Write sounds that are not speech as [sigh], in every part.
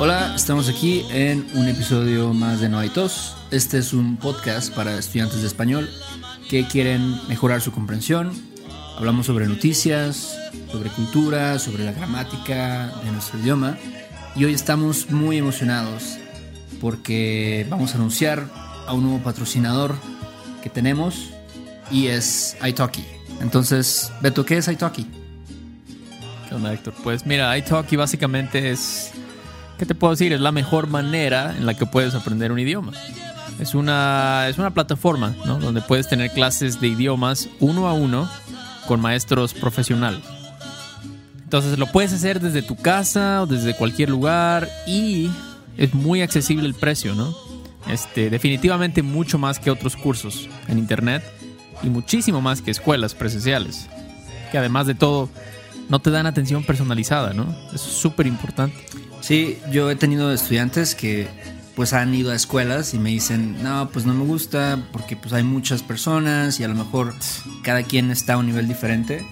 Hola, estamos aquí en un episodio más de No hay tos. Este es un podcast para estudiantes de español que quieren mejorar su comprensión. Hablamos sobre noticias, sobre cultura, sobre la gramática de nuestro idioma. Y hoy estamos muy emocionados porque vamos a anunciar a un nuevo patrocinador que tenemos y es italki. Entonces, Beto, ¿qué es italki? ¿Qué onda, Héctor? Pues mira, italki básicamente es, ¿qué te puedo decir? Es la mejor manera en la que puedes aprender un idioma. Es una, es una plataforma, ¿no? Donde puedes tener clases de idiomas uno a uno con maestros profesionales. Entonces lo puedes hacer desde tu casa o desde cualquier lugar y es muy accesible el precio, ¿no? Este, definitivamente mucho más que otros cursos en internet y muchísimo más que escuelas presenciales. Que además de todo, no te dan atención personalizada, ¿no? Eso es súper importante. Sí, yo he tenido estudiantes que pues han ido a escuelas y me dicen, no, pues no me gusta porque pues hay muchas personas y a lo mejor cada quien está a un nivel diferente.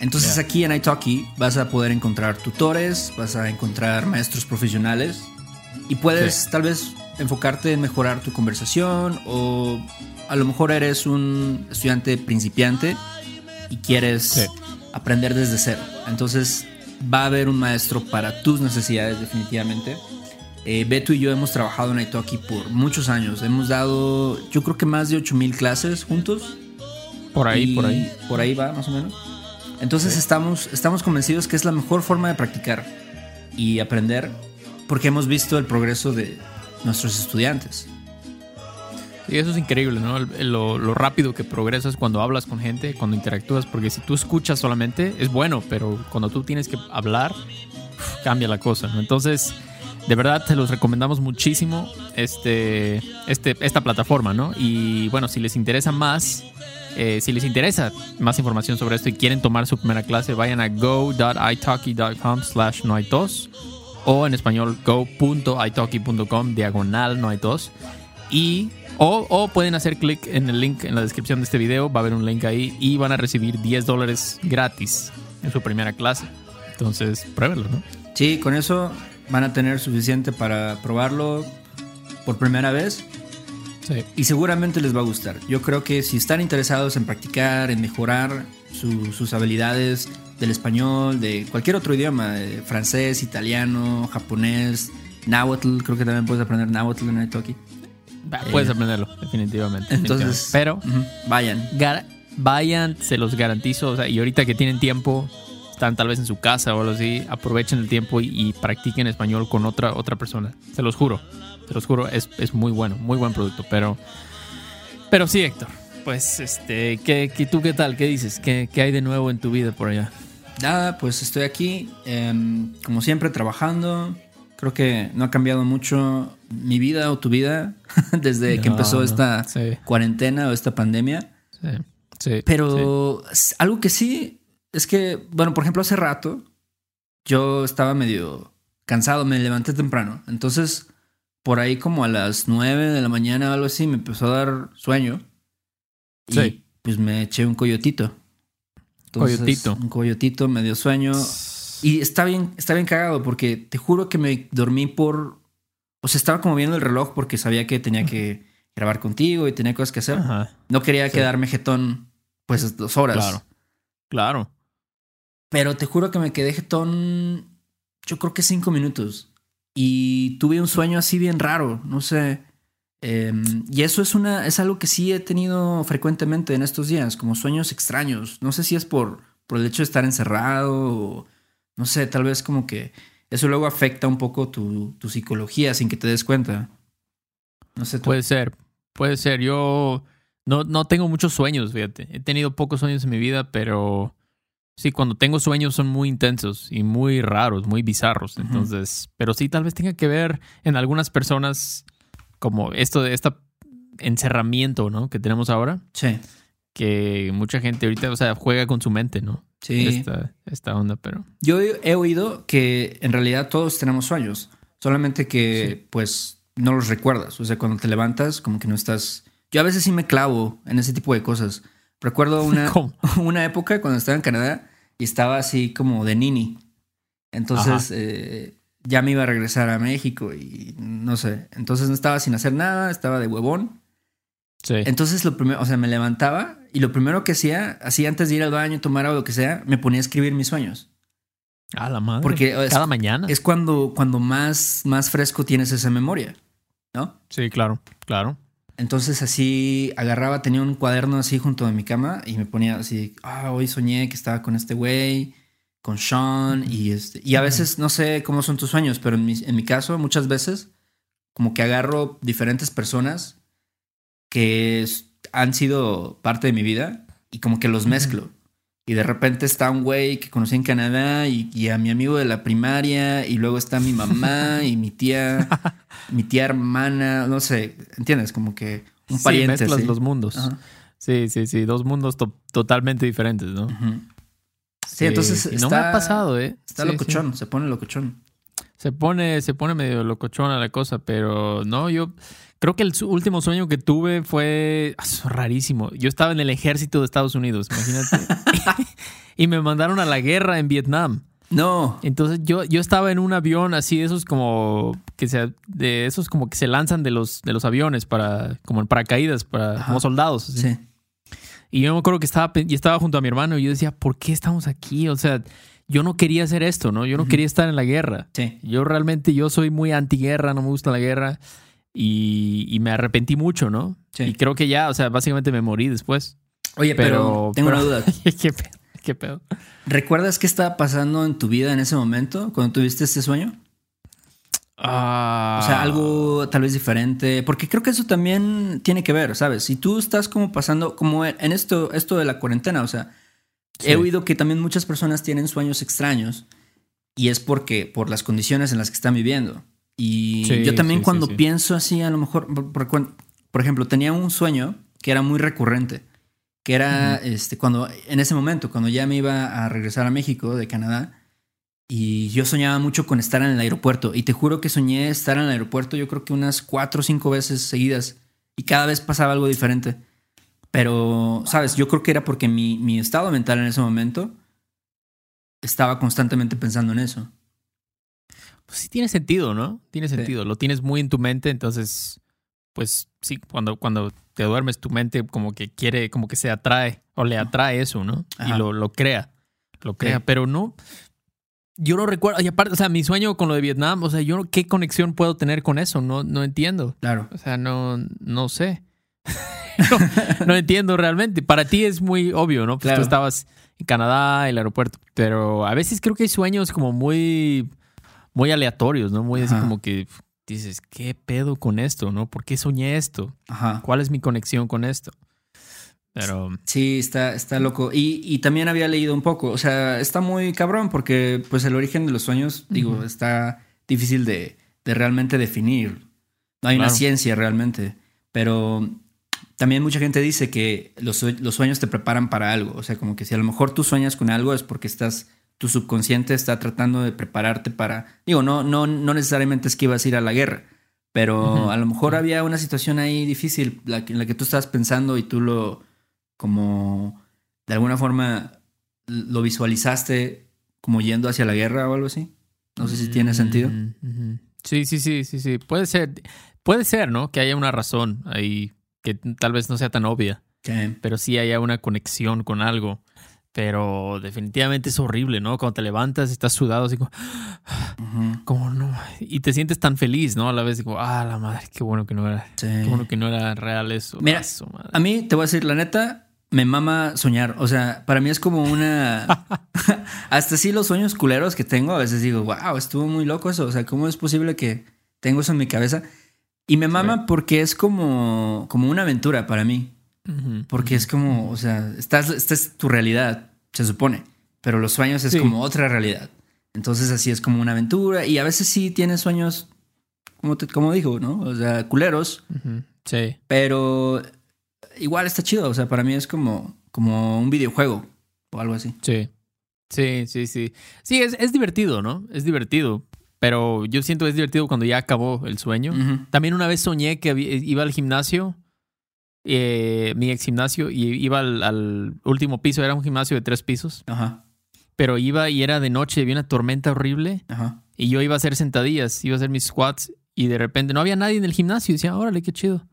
Entonces Yeah. aquí en italki vas a poder encontrar tutores, vas a encontrar maestros profesionales y puedes Sí. tal vez enfocarte en mejorar tu conversación o a lo mejor eres un estudiante principiante y quieres Sí. aprender desde cero. Entonces va a haber un maestro para tus necesidades definitivamente. Eh, Beto y yo hemos trabajado en Italki por muchos años. Hemos dado, yo creo que más de 8000 clases juntos. Por ahí, por ahí. Por ahí va, más o menos. Entonces estamos, estamos convencidos que es la mejor forma de practicar y aprender porque hemos visto el progreso de nuestros estudiantes. Y eso es increíble, ¿no? Lo, rápido que progresas cuando hablas con gente, cuando interactúas, porque si tú escuchas solamente es bueno, pero cuando tú tienes que hablar, cambia la cosa, ¿no? Entonces, de verdad te los recomendamos muchísimo este, este, esta plataforma, ¿no? Y bueno, si les interesa más, eh, si les interesa más información sobre esto y quieren tomar su primera clase, vayan a go.italki.com slash no hay tos o en español go.italki.com diagonal no hay tos y o, o pueden hacer clic en el link en la descripción de este video, va a haber un link ahí y van a recibir 10 dólares gratis en su primera clase. Entonces, pruébenlo, ¿no? Sí, con eso van a tener suficiente para probarlo por primera vez Sí. y seguramente les va a gustar. Yo creo que si están interesados en practicar, en mejorar su- sus habilidades del español, de cualquier otro idioma, de francés, italiano, japonés, náhuatl, creo que también puedes aprender náhuatl en Italki. Puedes aprenderlo, definitivamente. Entonces, pero vayan. gar- vayan, se los garantizo. o sea, y ahorita que tienen tiempo, están tal vez en su casa o algo así, aprovechen el tiempo y, y practiquen español con otra, otra persona. Se los juro, se los juro, es, es muy bueno, muy buen producto. Pero, pero sí, Héctor, pues, este, ¿qué, qué- tú qué tal? ¿Qué dices? ¿Qué, qué hay de nuevo en tu vida por allá? Nada, pues estoy aquí, em, como siempre, trabajando. Creo que no ha cambiado mucho mi vida o tu vida [laughs] desde que empezó no, esta sí. cuarentena o esta pandemia. Sí. Pero algo que sí es que, bueno, por ejemplo, hace rato yo estaba medio cansado, me levanté temprano. Entonces, por ahí como a las 9 de la mañana o algo así, me empezó a dar sueño. Y Sí. pues me eché un coyotito. Coyotito. Un coyotito, me dio sueño. Y está bien, está bien cagado porque te juro que me dormí por... O sea, estaba como viendo el reloj porque sabía que tenía que grabar contigo y tenía cosas que hacer. Ajá, No quería Sí. quedarme jetón pues dos horas. claro, claro. Pero te juro que me quedé jetón, yo creo que cinco minutos. Y tuve un sueño así bien raro, no sé. Em, y eso es una, es algo que sí he tenido frecuentemente en estos días, como sueños extraños. No sé si es por, por el hecho de estar encerrado o no sé, tal vez como que eso luego afecta un poco tu, tu psicología sin que te des cuenta. No sé. tú. Puede ser, puede ser. Yo no, no tengo muchos sueños, fíjate. He tenido pocos sueños en mi vida, pero sí, cuando tengo sueños son muy intensos y muy raros, muy bizarros. Entonces, pero sí, tal vez tenga que ver en algunas personas como esto de este encerramiento, ¿no? Que tenemos ahora, Sí, que mucha gente ahorita, o sea, juega con su mente, ¿no? sí. Esta, esta onda, pero Yo he oído que en realidad todos tenemos sueños, solamente que pues no los recuerdas. O sea, cuando te levantas, como que no estás. Yo a veces sí me clavo en ese tipo de cosas. Recuerdo [laughs] una, ¿Cómo? [laughs] una época cuando estaba en Canadá y estaba así como de nini. Entonces, eh, ya me iba a regresar a México y no sé. Entonces no estaba sin hacer nada, estaba de huevón. Sí. Entonces lo primero, o sea, me levantaba y lo primero que hacía, así antes de ir al baño, tomar algo, lo que sea, me ponía a escribir mis sueños. A la madre. Porque es- Cada mañana. Es cuando, cuando más, más fresco tienes esa memoria, ¿no? Sí, claro, claro. Entonces así agarraba, tenía un cuaderno así junto a mi cama y me ponía así, ah, hoy soñé que estaba con este güey, con Sean y este, y a veces no sé cómo son tus sueños, pero en mi, en mi caso muchas veces como que agarro diferentes personas que han sido parte de mi vida y como que los mezclo. Y de repente está un güey que conocí en Canadá y, y a mi amigo de la primaria y luego está mi mamá y mi tía, [laughs] mi tía hermana, no sé, ¿entiendes? Como que un Sí, pariente. mezclas sí. los mundos. Ajá. Sí, sí, sí. Dos mundos to- totalmente diferentes, ¿no? Sí, entonces y está, no me ha pasado, ¿eh? Está locochón, se pone locochón. Se pone, se pone medio locochona la cosa, pero no, yo creo que el último sueño que tuve fue ah, rarísimo. Yo estaba en el ejército de Estados Unidos, imagínate. [laughs] [laughs] y me mandaron a la guerra en Vietnam. No. Entonces yo, yo estaba en un avión así de esos como que se de esos como que se lanzan de los de los aviones para como en paracaídas para Ajá. como soldados. así. Sí. Y yo me acuerdo que estaba y estaba junto a mi hermano y yo decía, ¿por qué estamos aquí? O sea, yo no quería hacer esto, ¿no? Yo no quería estar en la guerra. Sí. Yo realmente yo soy muy antiguerra, no me gusta la guerra y, y me arrepentí mucho, ¿no? Sí. Y creo que ya, o sea, básicamente me morí después. Oye, pero, Pero- tengo pero- una duda. [laughs] ¿Qué pedo? ¿Qué pedo? ¿Recuerdas qué estaba pasando en tu vida en ese momento cuando tuviste este sueño? Ah. O sea, algo tal vez diferente, porque creo que eso también tiene que ver, ¿sabes? Si tú estás como pasando, como en esto, esto de la cuarentena, o sea, Sí. he oído que también muchas personas tienen sueños extraños y es porque, por las condiciones en las que están viviendo. Y Sí, yo también sí, cuando sí. pienso así, a lo mejor, por, por por ejemplo, tenía un sueño que era muy recurrente, que era este, cuando, en ese momento, cuando ya me iba a regresar a México de Canadá, y yo soñaba mucho con estar en el aeropuerto. Y te juro que soñé estar en el aeropuerto yo creo que unas cuatro o cinco veces seguidas. Y cada vez pasaba algo diferente. Pero, ¿sabes? Yo creo que era porque mi, mi estado mental en ese momento estaba constantemente pensando en eso. Pues sí tiene sentido, ¿no? Tiene sentido. Lo tienes muy en tu mente, entonces, pues sí, cuando, cuando te duermes, tu mente como que quiere, como que se atrae o le atrae eso, ¿no? Ajá. Y lo, lo crea. Lo crea, Sí. pero no. Yo no recuerdo. Y aparte, o sea, mi sueño con lo de Vietnam, o sea, yo qué conexión puedo tener con eso, no, no entiendo. Claro. O sea, no, no sé. [laughs] no, no entiendo realmente. Para ti es muy obvio, ¿no? Pues Claro. tú estabas en Canadá, el aeropuerto. Pero a veces creo que hay sueños como muy, muy aleatorios, ¿no? Muy así como que dices, ¿qué pedo con esto, no? ¿Por qué soñé esto? Ajá. ¿Cuál es mi conexión con esto? Pero Sí, está, está loco. Y, y también había leído un poco. O sea, está muy cabrón porque pues el origen de los sueños, digo, está difícil de, de realmente definir. No hay una ciencia realmente. Pero también mucha gente dice que los, los sueños te preparan para algo. O sea, como que si a lo mejor tú sueñas con algo es porque estás, tu subconsciente está tratando de prepararte para. Digo, no, no, no necesariamente es que ibas a ir a la guerra. Pero a lo mejor había una situación ahí difícil la que- en la que tú estabas pensando y tú lo como de alguna forma lo visualizaste como yendo hacia la guerra o algo así. No sé si tiene sentido. Mm. Sí, sí, sí, sí, sí. Puede ser, puede ser, ¿no? Que haya una razón ahí que tal vez no sea tan obvia, pero sí haya una conexión con algo. Pero definitivamente es horrible, ¿no? Cuando te levantas, estás sudado, así como, no. Y te sientes tan feliz, ¿no? A la vez, digo, ah, la madre, qué bueno que no era, sí. qué bueno que no era real eso. Mira, madre. A mí, te voy a decir, la neta, me mama soñar. O sea, para mí es como una... [laughs] Hasta sí los sueños culeros que tengo, a veces digo, wow, estuvo muy loco eso. O sea, ¿cómo es posible que tengo eso en mi cabeza? Y me mama porque es como, como una aventura para mí. Porque es como, o sea, estás, esta es tu realidad, se supone. Pero los sueños es Sí. como otra realidad. Entonces así es como una aventura. Y a veces sí tienes sueños, como, te, como dijo, ¿no? O sea, culeros. ujú. Sí. Pero igual está chido. O sea, para mí es como, como un videojuego o algo así. Sí. Sí, sí, sí. Sí, es, es divertido, ¿no? Es divertido. Pero yo siento que es divertido cuando ya acabó el sueño. También una vez soñé que iba al gimnasio, eh, mi ex gimnasio, y iba al, al último piso. Era un gimnasio de tres pisos. Ajá, Pero iba y era de noche, había una tormenta horrible. ajá. Y yo iba a hacer sentadillas, iba a hacer mis squats y de repente no había nadie en el gimnasio. Y decía, órale, qué chido.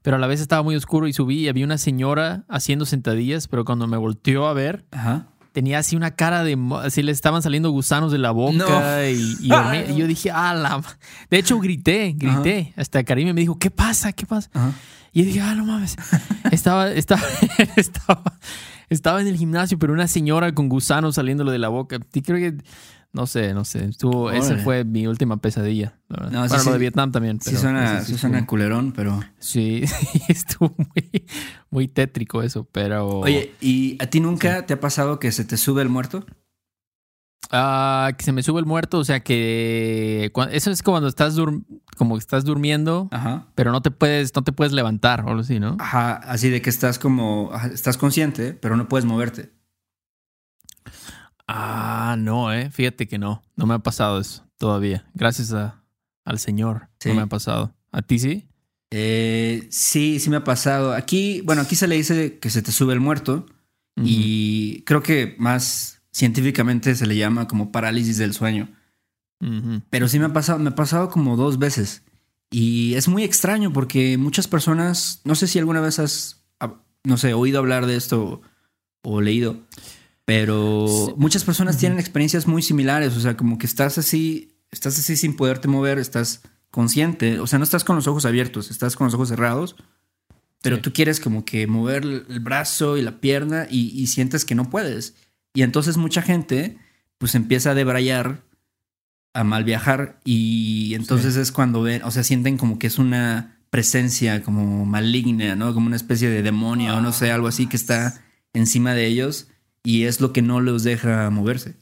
Pero a la vez estaba muy oscuro y subí y había una señora haciendo sentadillas, pero cuando me volteó a ver, Ajá. Tenía así una cara de... Así le estaban saliendo gusanos de la boca No. y, y [laughs] horne- y yo dije, ah, la... ma-". De hecho, grité, grité. Hasta Karim me dijo, ¿qué pasa? ¿Qué pasa? Ajá. Y yo dije, ah, no mames. [laughs] Estaba, estaba, [laughs] estaba, estaba en el gimnasio, pero una señora con gusanos saliéndole de la boca. Y creo que, no sé, no sé. Estuvo, esa Órale. fue mi última pesadilla. la verdad. No, sí, bueno, lo de Vietnam también. Sí suena, ese sí suena estuvo- culerón, pero... [laughs] Sí, estuvo muy, muy tétrico eso, pero... Oye, ¿y a ti nunca te ha pasado que se te sube el muerto? Ah, que se me sube el muerto, o sea que... Eso es cuando estás, dur- como estás durmiendo, Ajá. pero no te puedes, no te puedes levantar o algo así, ¿no? Ajá, así de que estás como... Estás consciente, pero no puedes moverte. Ah, no, eh. Fíjate que no. No me ha pasado eso todavía. Gracias a, al Señor. Sí. No me ha pasado. ¿A ti sí? Eh, sí, sí me ha pasado. Aquí, bueno, aquí se le dice que se te sube el muerto y creo que más científicamente se le llama como parálisis del sueño. Pero sí me ha pasado, me ha pasado como dos veces. Y es muy extraño porque muchas personas, no sé si alguna vez has, no sé, oído hablar de esto o leído, pero Sí. muchas personas tienen experiencias muy similares. O sea, como que estás así, estás así sin poderte mover, estás consciente. O sea, no estás con los ojos abiertos, estás con los ojos cerrados. Pero Sí. tú quieres como que mover el brazo y la pierna y, y sientes que no puedes. Y entonces mucha gente pues empieza a debrayar, a mal viajar y entonces es cuando ven, o sea, sienten como que es una presencia como maligna, ¿no? Como una especie de demonio o no sé, algo así que está encima de ellos y es lo que no los deja moverse.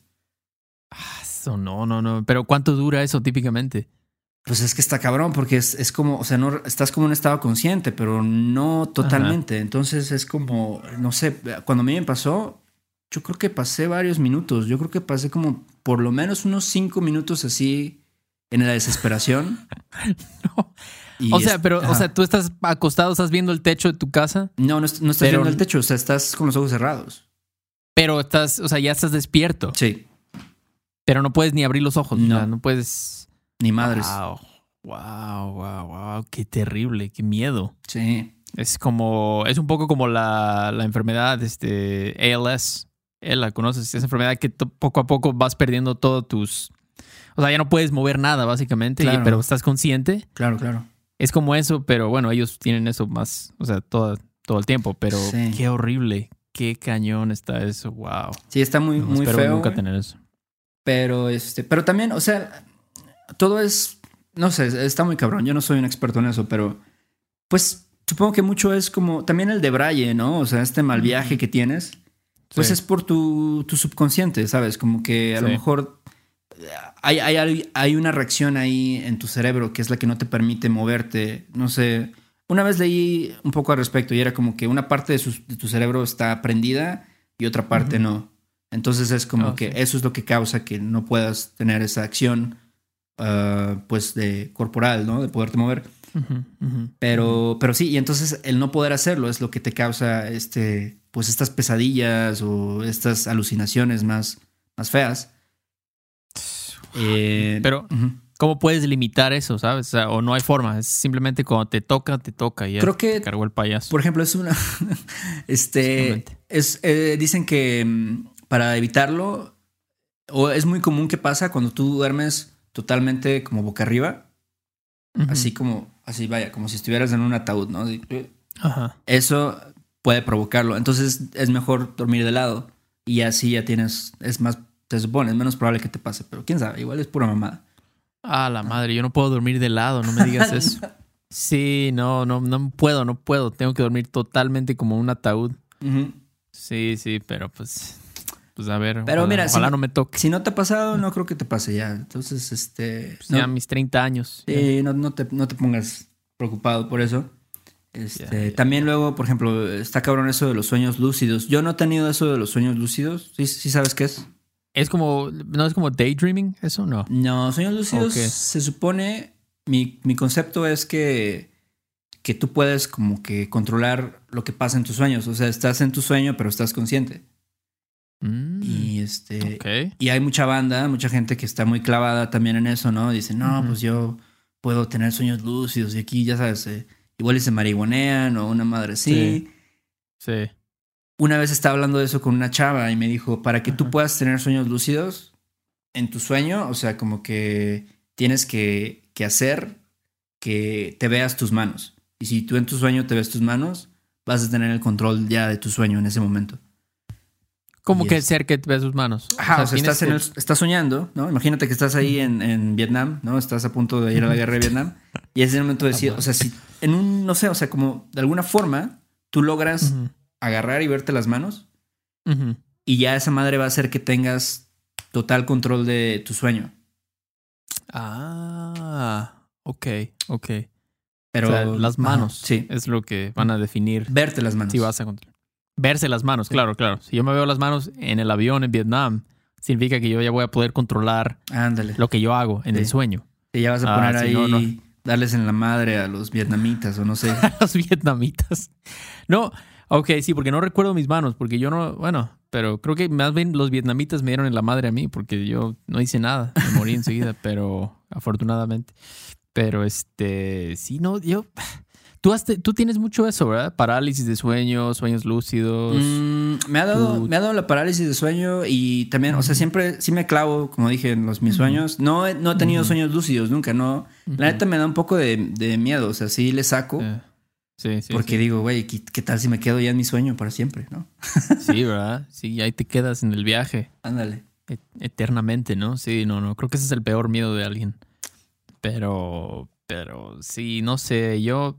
Ah, Eso no, no, no. Pero ¿cuánto dura eso típicamente? Pues es que está cabrón porque es, es como, o sea, no estás como en un estado consciente, pero no totalmente. Entonces es como, no sé, cuando a mí me pasó, yo creo que pasé varios minutos. Yo creo que pasé como por lo menos unos cinco minutos así en la desesperación. [laughs] No. Y O sea, pero, o sea, tú estás acostado, estás viendo el techo de tu casa, no, no, est- no estás pero- viendo el techo, o sea, estás con los ojos cerrados. Pero estás, o sea, ya estás despierto, Sí, pero no puedes ni abrir los ojos. No. o sea, no puedes. ni madres. Wow, wow, wow, wow. Qué terrible, qué miedo. Sí. Es como, es un poco como la, la enfermedad, este, ALS. Eh, la conoces, esa enfermedad que poco a poco vas perdiendo todos tus... O sea, ya no puedes mover nada, básicamente, y- Claro. pero estás consciente. Claro, claro. Es como eso, pero bueno, ellos tienen eso más, o sea, todo, todo el tiempo, pero Sí. qué horrible, qué cañón está eso, wow. Sí, está muy, No, muy espero feo. nunca güey. tener eso. Pero este, pero también, o sea, todo es, no sé, está muy cabrón. Yo no soy un experto en eso, pero pues supongo que mucho es como también el de Braille, ¿no? O sea, este mal viaje que tienes, pues Sí. es por tu, tu subconsciente, ¿sabes? Como que a lo mejor hay, hay, hay una reacción ahí en tu cerebro que es la que no te permite moverte. No sé. Una vez leí un poco al respecto y era como que una parte de, tu cerebro está prendida y otra parte no. Entonces es como que sí. eso es lo que causa que no puedas tener esa acción, ah, pues, de corporal, ¿no? De poderte mover. Pero, pero sí, y entonces el no poder hacerlo es lo que te causa este, pues estas pesadillas o estas alucinaciones más, más feas. Eh, Pero- ujú. ¿Cómo puedes limitar eso, sabes? O, sea, o no hay forma, es simplemente cuando te toca, te toca y Creo que- te cargó el payaso. Por ejemplo, es una. [laughs] este. Es, eh, dicen que mm, para evitarlo, o es muy común que pasa cuando tú duermes totalmente como boca arriba, Ujú. así como, así vaya, como si estuvieras en un ataúd, ¿no? Ajá. Eso puede provocarlo. Entonces es mejor dormir de lado y así ya tienes, es más, te supone, es menos probable que te pase, pero quién sabe, igual es pura mamada. Ah, la madre, yo no puedo dormir de lado, no me digas [laughs] eso. Sí, no, no, no puedo, no puedo. Tengo que dormir totalmente como un ataúd. Sí, sí, pero pues, pues a ver. Pero ojalá, mira, si ojalá no- no me toque. Si no te ha pasado, no creo que te pase ya. Entonces, este. Pues no- Ya mis 30 años. Sí, no, no te, no te pongas preocupado por eso. Este. También luego, por ejemplo, está cabrón eso de los sueños lúcidos. Yo no he tenido eso de los sueños lúcidos. ¿Sí, sí sabes qué es? Es como, ¿no es como daydreaming eso? No. No, sueños lúcidos Ok. se supone, mi, mi concepto es que, que tú puedes como que controlar lo que pasa en tus sueños. O sea, estás en tu sueño, pero estás consciente. Mm, Y este. Y hay mucha banda, mucha gente que está muy clavada también en eso, ¿no? Dice, no, pues yo puedo tener sueños lúcidos y aquí, ya sabes, eh, igual y se marihuanean o una madre así. Sí. Una vez estaba hablando de eso con una chava y me dijo, para que tú puedas tener sueños lúcidos en tu sueño, o sea, como que tienes que, que hacer que te veas tus manos. Y si tú en tu sueño te ves tus manos, vas a tener el control ya de tu sueño en ese momento. Como que es- ser que te ve sus manos. Ajá, o sea, estás, en el- estás soñando, ¿no? Imagínate que estás ahí en, en Vietnam, ¿no? Estás a punto de ir a la guerra de [laughs] Vietnam. Y es el momento de decir, o sea, si en un, no sé, o sea, como de alguna forma tú logras agarrar y verte las manos y ya esa madre va a hacer que tengas total control de tu sueño. Ah, ok, ok. Pero o sea, las ajá, manos sí, es lo que van a definir verte las manos. si vas a controlar. Verse las manos, claro, claro. Si yo me veo las manos en el avión en Vietnam, significa que yo ya voy a poder controlar Ándale. lo que yo hago en el sueño. Y ya vas a Ah, poner sí, ahí, no, no. darles en la madre a los vietnamitas o no sé. [laughs] Los vietnamitas. No, ok, sí, porque no recuerdo mis manos, porque yo no, bueno, pero creo que más bien los vietnamitas me dieron en la madre a mí, porque yo no hice nada, me morí enseguida, [laughs] pero afortunadamente. Pero este, sí, no, yo, tú, has tú tienes mucho eso, ¿verdad? Parálisis de sueño, sueños lúcidos. Mm, me, ha dado, Tú- me ha dado la parálisis de sueño y también, o sea, siempre sí me clavo, como dije, en los, mis sueños. No, he- no he tenido sueños lúcidos nunca, no. La neta me da un poco de, de miedo, o sea, sí le saco. Sí, sí. porque digo, güey, ¿qué, tal si me quedo ya en mi sueño para siempre, no? sí. ¿verdad? Sí, ahí te quedas en el viaje. Ándale. et- eternamente, ¿no? Sí, no, no, creo que ese es el peor miedo de alguien. Pero, pero sí, no sé, yo,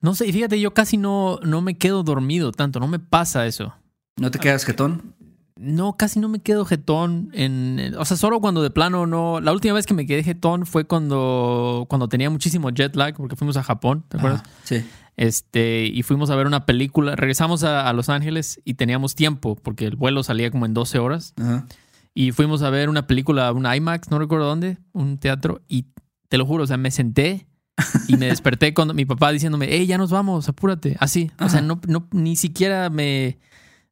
no sé, y fíjate, yo casi no, no me quedo dormido tanto, no me pasa eso. ¿No te quedas jetón? No, casi no me quedo jetón en, en- o sea, solo cuando de plano no, la última vez que me quedé jetón fue cuando, cuando tenía muchísimo jet lag, porque fuimos a Japón, ¿te acuerdas? Sí. Este, y fuimos a ver una película, regresamos a, a Los Ángeles y teníamos tiempo, porque el vuelo salía como en 12 horas. Ajá. Y fuimos a ver una película, un IMAX, no recuerdo dónde, un teatro. Y te lo juro, o sea, me senté y me desperté con mi papá diciéndome, hey, ya nos vamos, apúrate. Así. O sea, no, no, ni siquiera me.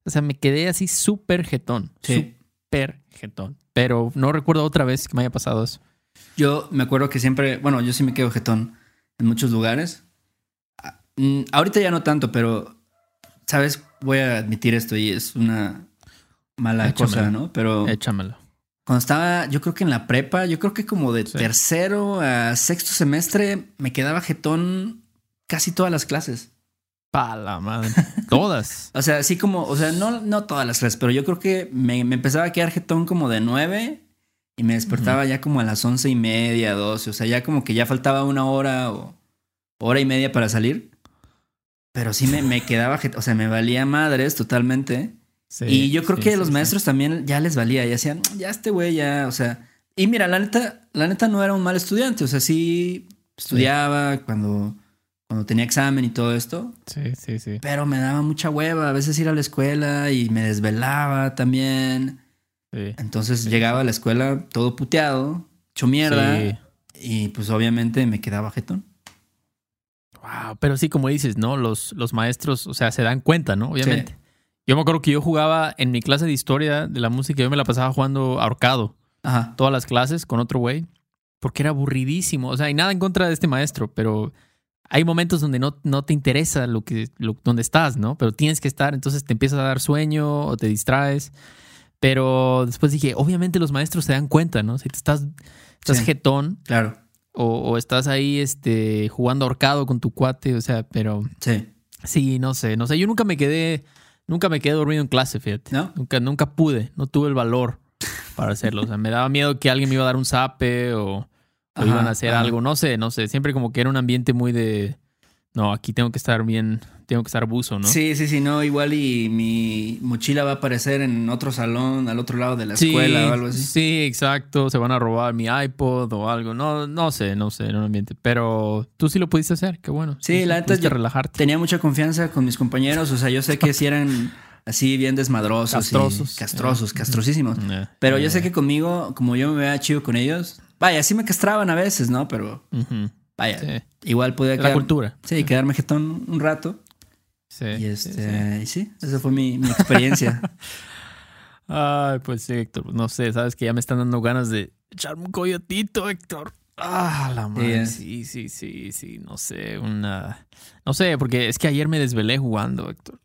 O sea, me quedé así súper jetón. Sí. Súper jetón. Pero no recuerdo otra vez que me haya pasado eso. Yo me acuerdo que siempre, bueno, yo sí me quedo jetón en muchos lugares. Ah, mm, Ahorita ya no tanto, pero, ¿sabes? Voy a admitir esto y es una mala Échamelo. cosa, ¿no? Pero Échamelo. cuando estaba, yo creo que en la prepa, yo creo que como de Sí. tercero a sexto semestre, me quedaba jetón casi todas las clases. Pa la madre. Todas. [laughs] O sea, así como, o sea, no, no todas las clases, pero yo creo que me, me empezaba a quedar jetón como de nueve y me despertaba ya como a las once y media, doce. O sea, ya como que ya faltaba una hora o hora y media para salir. Pero sí me, me quedaba, o sea, me valía madres totalmente. Sí, y yo creo sí, que sí, los maestros también ya les valía, ya decían, ya este güey ya, o sea. Y mira, la neta, la neta no era un mal estudiante, o sea, sí estudiaba cuando, cuando tenía examen y todo esto. Sí, sí, sí. Pero me daba mucha hueva a veces ir a la escuela y me desvelaba también. sí. Entonces llegaba a la escuela todo puteado, hecho mierda. Sí. Y pues obviamente me quedaba jetón. Wow, pero sí, como dices, ¿no? Los, los maestros, o sea, se dan cuenta, ¿no? Obviamente. Yo me acuerdo que yo jugaba en mi clase de historia de la música, yo me la pasaba jugando ahorcado, Ajá. todas las clases con otro güey, porque era aburridísimo. O sea, hay nada en contra de este maestro, pero hay momentos donde no, no te interesa lo que, lo, donde estás, ¿no? Pero tienes que estar, entonces te empiezas a dar sueño o te distraes. Pero después dije, obviamente los maestros se dan cuenta, ¿no? Si te estás, estás Sí. jetón Claro. o, o estás ahí este, jugando ahorcado con tu cuate, o sea, pero Sí. sí, no sé, no sé. Yo nunca me quedé, nunca me quedé dormido en clase, fíjate. ¿No? Nunca, nunca pude, no tuve el valor para hacerlo. O sea, me daba miedo que alguien me iba a dar un zape o, o Ajá, iban a hacer ajá. algo, no sé, no sé. Siempre como que era un ambiente muy de, no, aquí tengo que estar bien, tengo que estar buzo, ¿no? Sí, sí, sí, no, igual y mi mochila va a aparecer en otro salón, al otro lado de la Sí, escuela o algo así. sí, exacto. Se van a robar mi iPod o algo. No, no sé, no sé, en un ambiente. Pero tú sí lo pudiste hacer, qué bueno. Sí, la neta, yo- relajarte. Tenía mucha confianza con mis compañeros, o sea, yo sé que sí eran así bien desmadrosos. y Castrosos. castrosos, castrosísimos. Eh, Pero yo eh, sé que conmigo, como yo me veía chido con ellos, vaya, sí me castraban a veces, ¿no? Pero vaya, sí. igual podía La quedar, cultura. sí, quedarme jetón un rato. Sí, y sí, este, y sí, esa fue mi, mi experiencia. [laughs] Ay, pues sí, Héctor. No sé, sabes que ya me están dando ganas de echarme un coyotito, Héctor. Ah, la madre. Sí, sí, sí, sí. No sé, una. No sé, porque es que ayer me desvelé jugando, Héctor.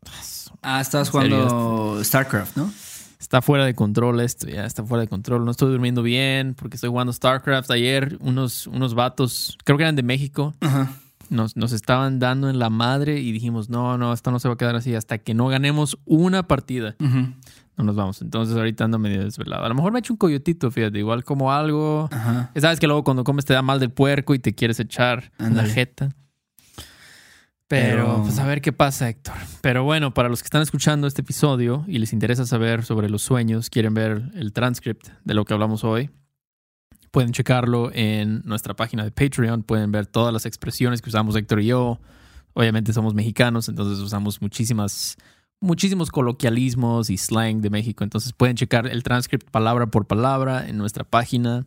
Ah, estabas jugando StarCraft, ¿no? Está fuera de control esto, ya está fuera de control. No estoy durmiendo bien porque estoy jugando StarCraft. Ayer unos, unos vatos, creo que eran de México, Nos, nos estaban dando en la madre y dijimos, no, no, esto no se va a quedar así hasta que no ganemos una partida. No nos vamos. Entonces ahorita ando medio desvelado. A lo mejor me echo un coyotito, fíjate, igual como algo. Sabes que luego cuando comes te da mal del puerco y te quieres echar la jeta. Pero, pues a ver qué pasa, Héctor. Pero bueno, para los que están escuchando este episodio y les interesa saber sobre los sueños, quieren ver el transcript de lo que hablamos hoy, pueden checarlo en nuestra página de Patreon. Pueden ver todas las expresiones que usamos Héctor y yo. Obviamente somos mexicanos, entonces usamos muchísimas, muchísimos coloquialismos y slang de México. Entonces pueden checar el transcript palabra por palabra en nuestra página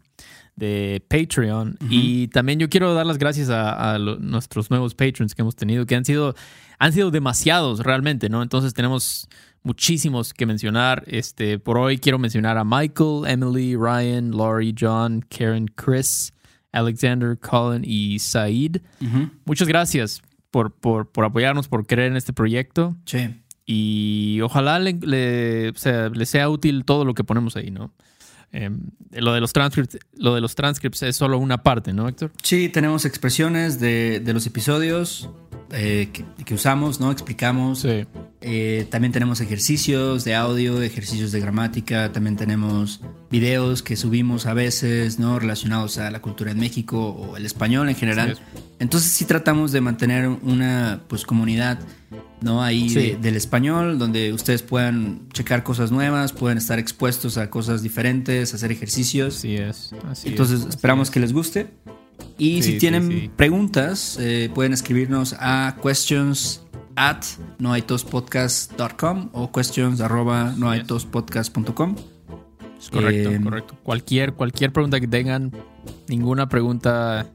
de Patreon. Y también yo quiero dar las gracias a, nuestros nuevos patrons que hemos tenido, que han sido, han sido demasiados realmente, ¿no? Entonces tenemos muchísimos que mencionar. Este, por hoy quiero mencionar a Michael, Emily, Ryan, Laurie, John, Karen, Chris, Alexander, Colin y Said. Muchas gracias por, por, por, apoyarnos, por creer en este proyecto. Sí. Y ojalá le, sea útil todo lo que ponemos ahí, ¿no? Em, lo, de los transcripts, lo de los transcripts es solo una parte, ¿no, Héctor? Sí, tenemos expresiones de, de los episodios eh, que, usamos, ¿no? Explicamos. Eh, también tenemos ejercicios de audio, ejercicios de gramática, también tenemos videos que subimos a veces, ¿no? Relacionados a la cultura en México o el español en general. Entonces sí tratamos de mantener una pues comunidad ¿no? Ahí del español, donde ustedes puedan checar cosas nuevas, pueden estar expuestos a cosas diferentes, hacer ejercicios. Así es. Entonces esperamos que les guste. Y si tienen preguntas, eh, pueden escribirnos a questions at noaitospodcast.com o questions arroba noaitospodcast.com. Correcto, eh, correcto. Cualquier, cualquier pregunta que tengan, ninguna pregunta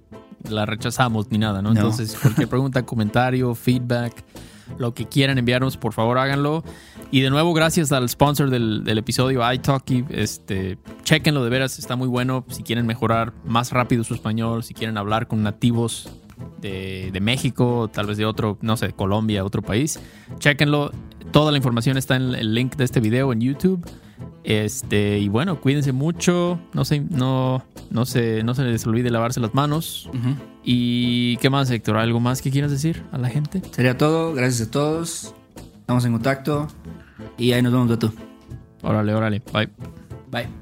la rechazamos ni nada, ¿no? Entonces, cualquier pregunta, [laughs] comentario, feedback, lo que quieran enviarnos, por favor háganlo. Y de nuevo, gracias al sponsor del, episodio, iTalki. Este, chequenlo de veras, está muy bueno. Si quieren mejorar más rápido su español, si quieren hablar con nativos de, de México, tal vez de otro, no sé, Colombia, otro país, chequenlo. Toda la información está en el link de este video en YouTube. Este, y bueno, cuídense mucho. No se, no, no se, no se les olvide lavarse las manos. ¿Y qué más, Héctor? ¿Algo más que quieras decir a la gente? Sería todo. Gracias a todos. Estamos en contacto. Y ahí nos vemos, tú. Órale, órale. Bye. Bye.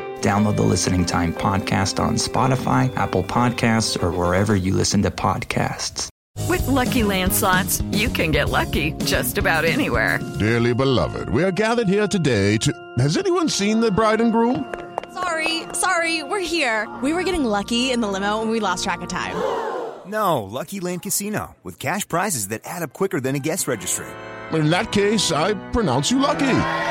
Download the Listening Time podcast on Spotify, Apple Podcasts, or wherever you listen to podcasts. With lucky landslots, you can get lucky just about anywhere. Dearly beloved, we are gathered here today to. Has anyone seen the bride and groom? Sorry, sorry, we're here. We were getting lucky in the limo and we lost track of time. No, Lucky Land Casino, with cash prizes that add up quicker than a guest registry. In that case, I pronounce you lucky.